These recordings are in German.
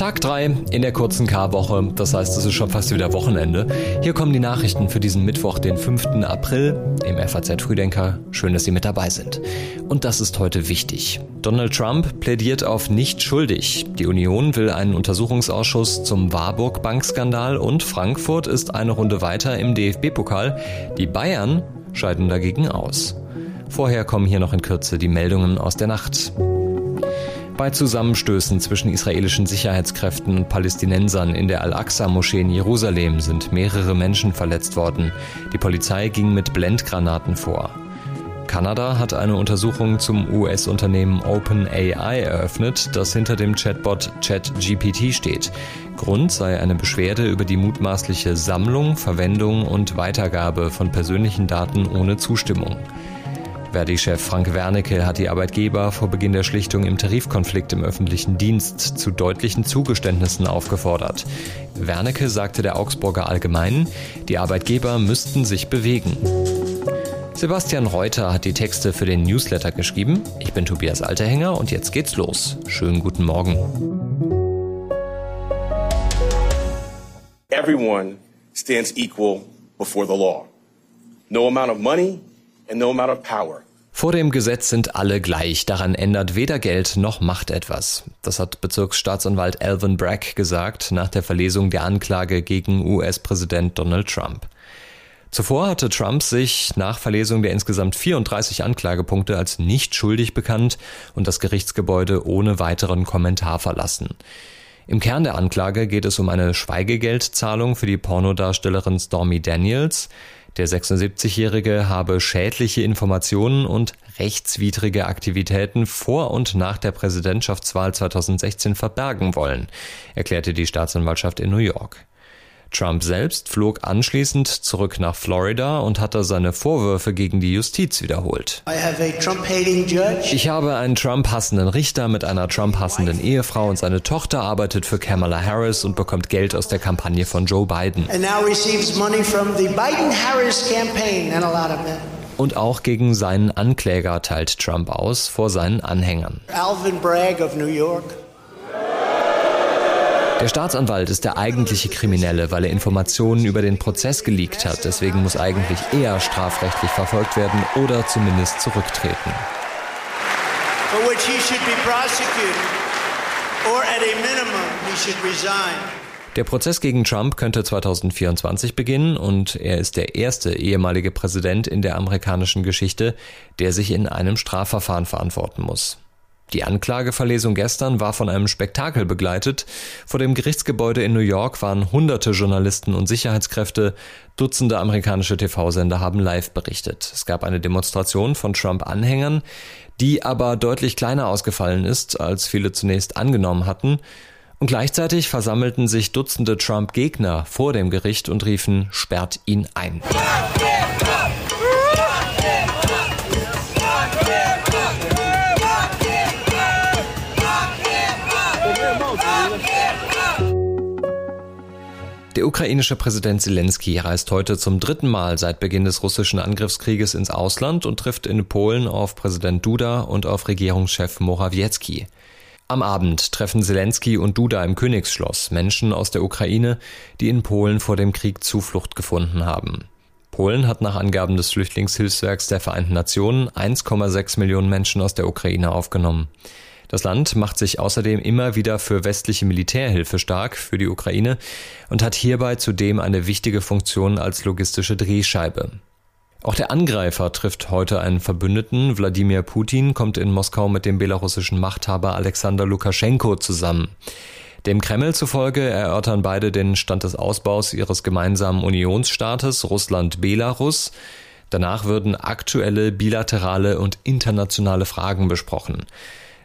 Tag 3 in der kurzen K-Woche, das heißt, es ist schon fast wieder Wochenende. Hier kommen die Nachrichten für diesen Mittwoch, den 5. April im FAZ Frühdenker. Schön, dass Sie mit dabei sind. Und das ist heute wichtig. Donald Trump plädiert auf nicht schuldig. Die Union will einen Untersuchungsausschuss zum Warburg Bankskandal und Frankfurt ist eine Runde weiter im DFB-Pokal. Die Bayern scheiden dagegen aus. Vorher kommen hier noch in Kürze die Meldungen aus der Nacht. Bei Zusammenstößen zwischen israelischen Sicherheitskräften und Palästinensern in der Al-Aqsa-Moschee in Jerusalem sind mehrere Menschen verletzt worden. Die Polizei ging mit Blendgranaten vor. Kanada hat eine Untersuchung zum US-Unternehmen OpenAI eröffnet, das hinter dem Chatbot ChatGPT steht. Grund sei eine Beschwerde über die mutmaßliche Sammlung, Verwendung und Weitergabe von persönlichen Daten ohne Zustimmung. Verdi-Chef Frank Wernicke hat die Arbeitgeber vor Beginn der Schlichtung im Tarifkonflikt im öffentlichen Dienst zu deutlichen Zugeständnissen aufgefordert. Wernicke sagte der Augsburger Allgemeinen, die Arbeitgeber müssten sich bewegen. Sebastian Reuter hat die Texte für den Newsletter geschrieben. Ich bin Tobias Alterhänger und jetzt geht's los. Schönen guten Morgen. Everyone stands equal before the law. No amount of money Vor dem Gesetz sind alle gleich. Daran ändert weder Geld noch Macht etwas. Das hat Bezirksstaatsanwalt Alvin Bragg gesagt nach der Verlesung der Anklage gegen US-Präsident Donald Trump. Zuvor hatte Trump sich nach Verlesung der insgesamt 34 Anklagepunkte als nicht schuldig bekannt und das Gerichtsgebäude ohne weiteren Kommentar verlassen. Im Kern der Anklage geht es um eine Schweigegeldzahlung für die Pornodarstellerin Stormy Daniels. Der 76-Jährige habe schädliche Informationen und rechtswidrige Aktivitäten vor und nach der Präsidentschaftswahl 2016 verbergen wollen, erklärte die Staatsanwaltschaft in New York. Trump selbst flog anschließend zurück nach Florida und hatte seine Vorwürfe gegen die Justiz wiederholt. Ich habe einen Trump-hassenden Richter mit einer Trump-hassenden Ehefrau und seine Tochter arbeitet für Kamala Harris und bekommt Geld aus der Kampagne von Joe Biden. Und auch gegen seinen Ankläger teilt Trump aus vor seinen Anhängern. Alvin Bragg of New York der Staatsanwalt ist der eigentliche Kriminelle, weil er Informationen über den Prozess geleakt hat. Deswegen muss eigentlich er strafrechtlich verfolgt werden oder zumindest zurücktreten. Der Prozess gegen Trump könnte 2024 beginnen und er ist der erste ehemalige Präsident in der amerikanischen Geschichte, der sich in einem Strafverfahren verantworten muss. Die Anklageverlesung gestern war von einem Spektakel begleitet. Vor dem Gerichtsgebäude in New York waren hunderte Journalisten und Sicherheitskräfte. Dutzende amerikanische TV-Sender haben live berichtet. Es gab eine Demonstration von Trump-Anhängern, die aber deutlich kleiner ausgefallen ist, als viele zunächst angenommen hatten. Und gleichzeitig versammelten sich Dutzende Trump-Gegner vor dem Gericht und riefen, sperrt ihn ein. Der ukrainische Präsident Zelensky reist heute zum dritten Mal seit Beginn des russischen Angriffskrieges ins Ausland und trifft in Polen auf Präsident Duda und auf Regierungschef Morawiecki. Am Abend treffen Zelensky und Duda im Königsschloss Menschen aus der Ukraine, die in Polen vor dem Krieg Zuflucht gefunden haben. Polen hat nach Angaben des Flüchtlingshilfswerks der Vereinten Nationen 1,6 Millionen Menschen aus der Ukraine aufgenommen. Das Land macht sich außerdem immer wieder für westliche Militärhilfe stark für die Ukraine und hat hierbei zudem eine wichtige Funktion als logistische Drehscheibe. Auch der Angreifer trifft heute einen Verbündeten. Wladimir Putin kommt in Moskau mit dem belarussischen Machthaber Alexander Lukaschenko zusammen. Dem Kreml zufolge erörtern beide den Stand des Ausbaus ihres gemeinsamen Unionsstaates Russland-Belarus. Danach würden aktuelle bilaterale und internationale Fragen besprochen.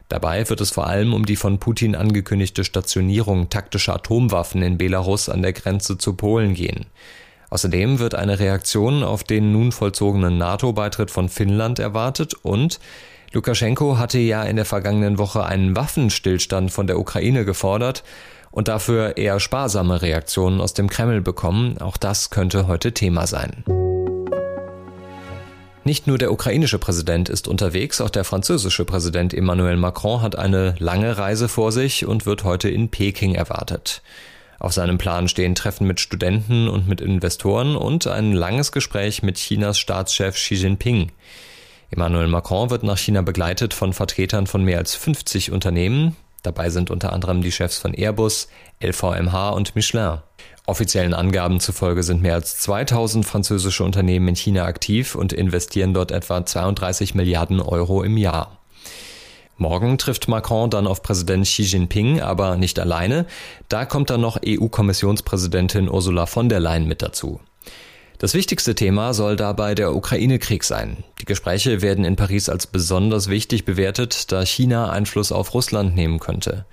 Dabei wird es vor allem um die von Putin angekündigte Stationierung taktischer Atomwaffen in Belarus an der Grenze zu Polen gehen. Außerdem wird eine Reaktion auf den nun vollzogenen NATO-Beitritt von Finnland erwartet und Lukaschenko hatte ja in der vergangenen Woche einen Waffenstillstand von der Ukraine gefordert und dafür eher sparsame Reaktionen aus dem Kreml bekommen. Auch das könnte heute Thema sein. Nicht nur der ukrainische Präsident ist unterwegs, auch der französische Präsident Emmanuel Macron hat eine lange Reise vor sich und wird heute in Peking erwartet. Auf seinem Plan stehen Treffen mit Studenten und mit Investoren und ein langes Gespräch mit Chinas Staatschef Xi Jinping. Emmanuel Macron wird nach China begleitet von Vertretern von mehr als 50 Unternehmen. Dabei sind unter anderem die Chefs von Airbus, LVMH und Michelin. Offiziellen Angaben zufolge sind mehr als 2000 französische Unternehmen in China aktiv und investieren dort etwa 32 Milliarden Euro im Jahr. Morgen trifft Macron dann auf Präsident Xi Jinping, aber nicht alleine. Da kommt dann noch EU-Kommissionspräsidentin Ursula von der Leyen mit dazu. Das wichtigste Thema soll dabei der Ukraine-Krieg sein. Die Gespräche werden in Paris als besonders wichtig bewertet, da China Einfluss auf Russland nehmen könnte.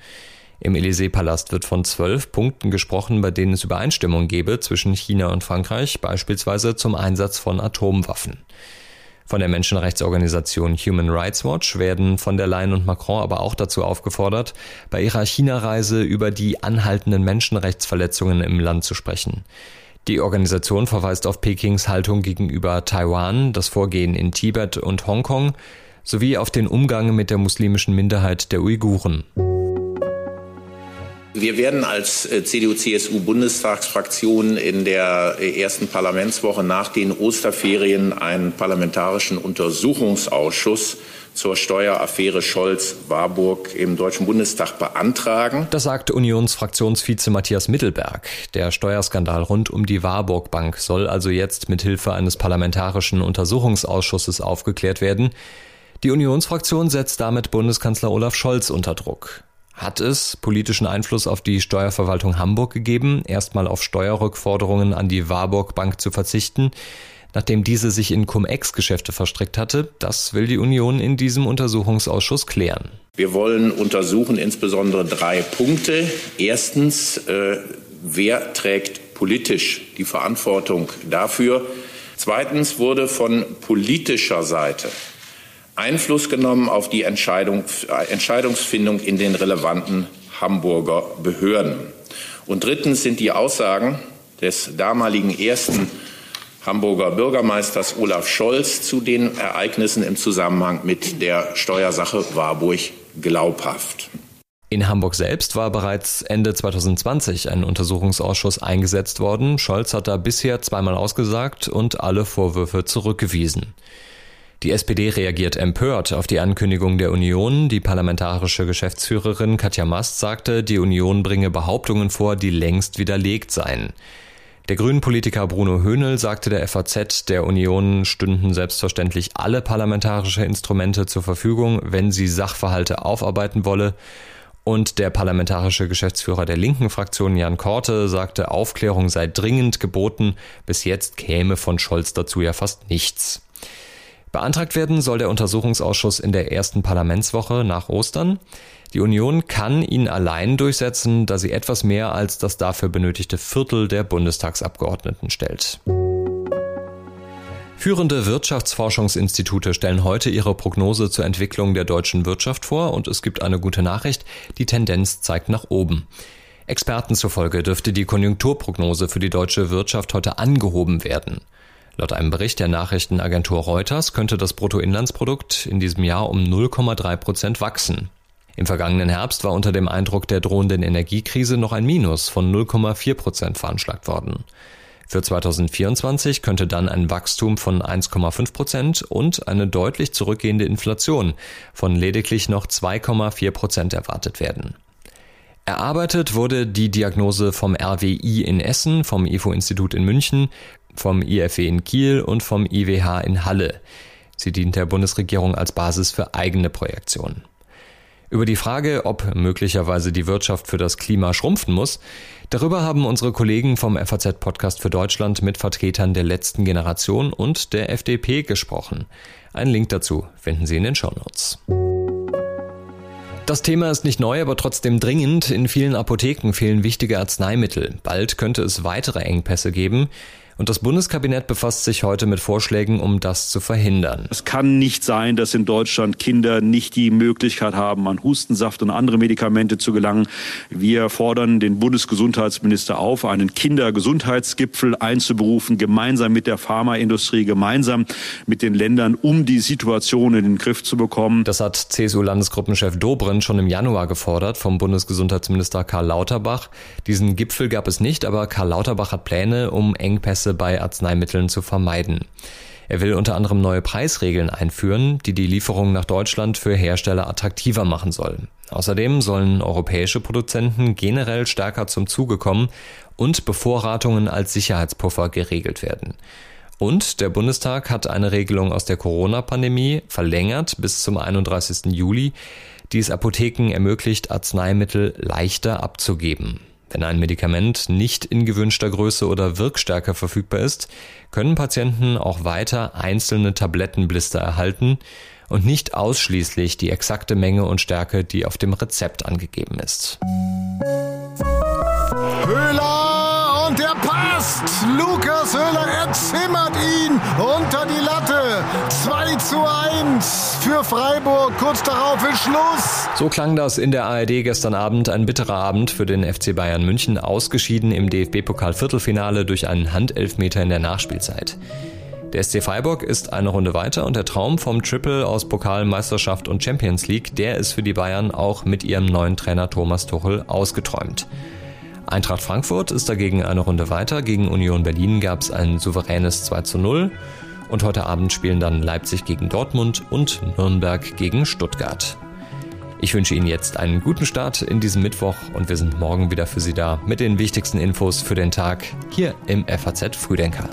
Im Élysée-Palast wird von zwölf Punkten gesprochen, bei denen es Übereinstimmung gebe zwischen China und Frankreich, beispielsweise zum Einsatz von Atomwaffen. Von der Menschenrechtsorganisation Human Rights Watch werden von der Leyen und Macron aber auch dazu aufgefordert, bei ihrer China-Reise über die anhaltenden Menschenrechtsverletzungen im Land zu sprechen. Die Organisation verweist auf Pekings Haltung gegenüber Taiwan, das Vorgehen in Tibet und Hongkong sowie auf den Umgang mit der muslimischen Minderheit der Uiguren. Wir werden als äh, CDU-CSU-Bundestagsfraktion in der äh, ersten Parlamentswoche nach den Osterferien einen parlamentarischen Untersuchungsausschuss zur Steueraffäre Scholz-Warburg im Deutschen Bundestag beantragen. Das sagt Unionsfraktionsvize Matthias Mittelberg. Der Steuerskandal rund um die Warburg Bank soll also jetzt mit Hilfe eines parlamentarischen Untersuchungsausschusses aufgeklärt werden. Die Unionsfraktion setzt damit Bundeskanzler Olaf Scholz unter Druck. Hat es politischen Einfluss auf die Steuerverwaltung Hamburg gegeben, erstmal auf Steuerrückforderungen an die Warburg Bank zu verzichten, nachdem diese sich in Cum-Ex-Geschäfte verstrickt hatte? Das will die Union in diesem Untersuchungsausschuss klären. Wir wollen untersuchen insbesondere drei Punkte. Erstens, äh, wer trägt politisch die Verantwortung dafür? Zweitens wurde von politischer Seite Einfluss genommen auf die Entscheidung, Entscheidungsfindung in den relevanten Hamburger Behörden. Und drittens sind die Aussagen des damaligen ersten Hamburger Bürgermeisters Olaf Scholz zu den Ereignissen im Zusammenhang mit der Steuersache Warburg glaubhaft. In Hamburg selbst war bereits Ende 2020 ein Untersuchungsausschuss eingesetzt worden. Scholz hat da bisher zweimal ausgesagt und alle Vorwürfe zurückgewiesen. Die SPD reagiert empört auf die Ankündigung der Union. Die parlamentarische Geschäftsführerin Katja Mast sagte, die Union bringe Behauptungen vor, die längst widerlegt seien. Der Grünen-Politiker Bruno Höhnel sagte der FAZ, der Union stünden selbstverständlich alle parlamentarische Instrumente zur Verfügung, wenn sie Sachverhalte aufarbeiten wolle. Und der parlamentarische Geschäftsführer der linken Fraktion Jan Korte sagte, Aufklärung sei dringend geboten. Bis jetzt käme von Scholz dazu ja fast nichts. Beantragt werden soll der Untersuchungsausschuss in der ersten Parlamentswoche nach Ostern. Die Union kann ihn allein durchsetzen, da sie etwas mehr als das dafür benötigte Viertel der Bundestagsabgeordneten stellt. Führende Wirtschaftsforschungsinstitute stellen heute ihre Prognose zur Entwicklung der deutschen Wirtschaft vor und es gibt eine gute Nachricht, die Tendenz zeigt nach oben. Experten zufolge dürfte die Konjunkturprognose für die deutsche Wirtschaft heute angehoben werden. Laut einem Bericht der Nachrichtenagentur Reuters könnte das Bruttoinlandsprodukt in diesem Jahr um 0,3 Prozent wachsen. Im vergangenen Herbst war unter dem Eindruck der drohenden Energiekrise noch ein Minus von 0,4 Prozent veranschlagt worden. Für 2024 könnte dann ein Wachstum von 1,5 Prozent und eine deutlich zurückgehende Inflation von lediglich noch 2,4 Prozent erwartet werden. Erarbeitet wurde die Diagnose vom RWI in Essen, vom IFO-Institut in München, vom IFW in Kiel und vom IWH in Halle. Sie dient der Bundesregierung als Basis für eigene Projektionen. Über die Frage, ob möglicherweise die Wirtschaft für das Klima schrumpfen muss, darüber haben unsere Kollegen vom FAZ-Podcast für Deutschland mit Vertretern der letzten Generation und der FDP gesprochen. Ein Link dazu finden Sie in den Shownotes. Das Thema ist nicht neu, aber trotzdem dringend. In vielen Apotheken fehlen wichtige Arzneimittel. Bald könnte es weitere Engpässe geben. Und das Bundeskabinett befasst sich heute mit Vorschlägen, um das zu verhindern. Es kann nicht sein, dass in Deutschland Kinder nicht die Möglichkeit haben, an Hustensaft und andere Medikamente zu gelangen. Wir fordern den Bundesgesundheitsminister auf, einen Kindergesundheitsgipfel einzuberufen, gemeinsam mit der Pharmaindustrie, gemeinsam mit den Ländern, um die Situation in den Griff zu bekommen. Das hat CSU-Landesgruppenchef Dobrindt schon im Januar gefordert vom Bundesgesundheitsminister Karl Lauterbach. Diesen Gipfel gab es nicht, aber Karl Lauterbach hat Pläne, um Engpässe bei Arzneimitteln zu vermeiden. Er will unter anderem neue Preisregeln einführen, die die Lieferung nach Deutschland für Hersteller attraktiver machen sollen. Außerdem sollen europäische Produzenten generell stärker zum Zuge kommen und Bevorratungen als Sicherheitspuffer geregelt werden. Und der Bundestag hat eine Regelung aus der Corona-Pandemie verlängert bis zum 31. Juli, die es Apotheken ermöglicht, Arzneimittel leichter abzugeben. Wenn ein Medikament nicht in gewünschter Größe oder Wirkstärke verfügbar ist, können Patienten auch weiter einzelne Tablettenblister erhalten und nicht ausschließlich die exakte Menge und Stärke, die auf dem Rezept angegeben ist. Passt! Lukas Höhler erzimmert ihn unter die Latte. 2 zu 1 für Freiburg. Kurz darauf ist Schluss. So klang das in der ARD gestern Abend. Ein bitterer Abend für den FC Bayern München, ausgeschieden im DFB-Pokal-Viertelfinale durch einen Handelfmeter in der Nachspielzeit. Der SC Freiburg ist eine Runde weiter und der Traum vom Triple aus Pokal, Meisterschaft und Champions League, der ist für die Bayern auch mit ihrem neuen Trainer Thomas Tuchel ausgeträumt. Eintracht Frankfurt ist dagegen eine Runde weiter. Gegen Union Berlin gab es ein souveränes 2 zu 0. Und heute Abend spielen dann Leipzig gegen Dortmund und Nürnberg gegen Stuttgart. Ich wünsche Ihnen jetzt einen guten Start in diesem Mittwoch und wir sind morgen wieder für Sie da mit den wichtigsten Infos für den Tag hier im FAZ Frühdenker.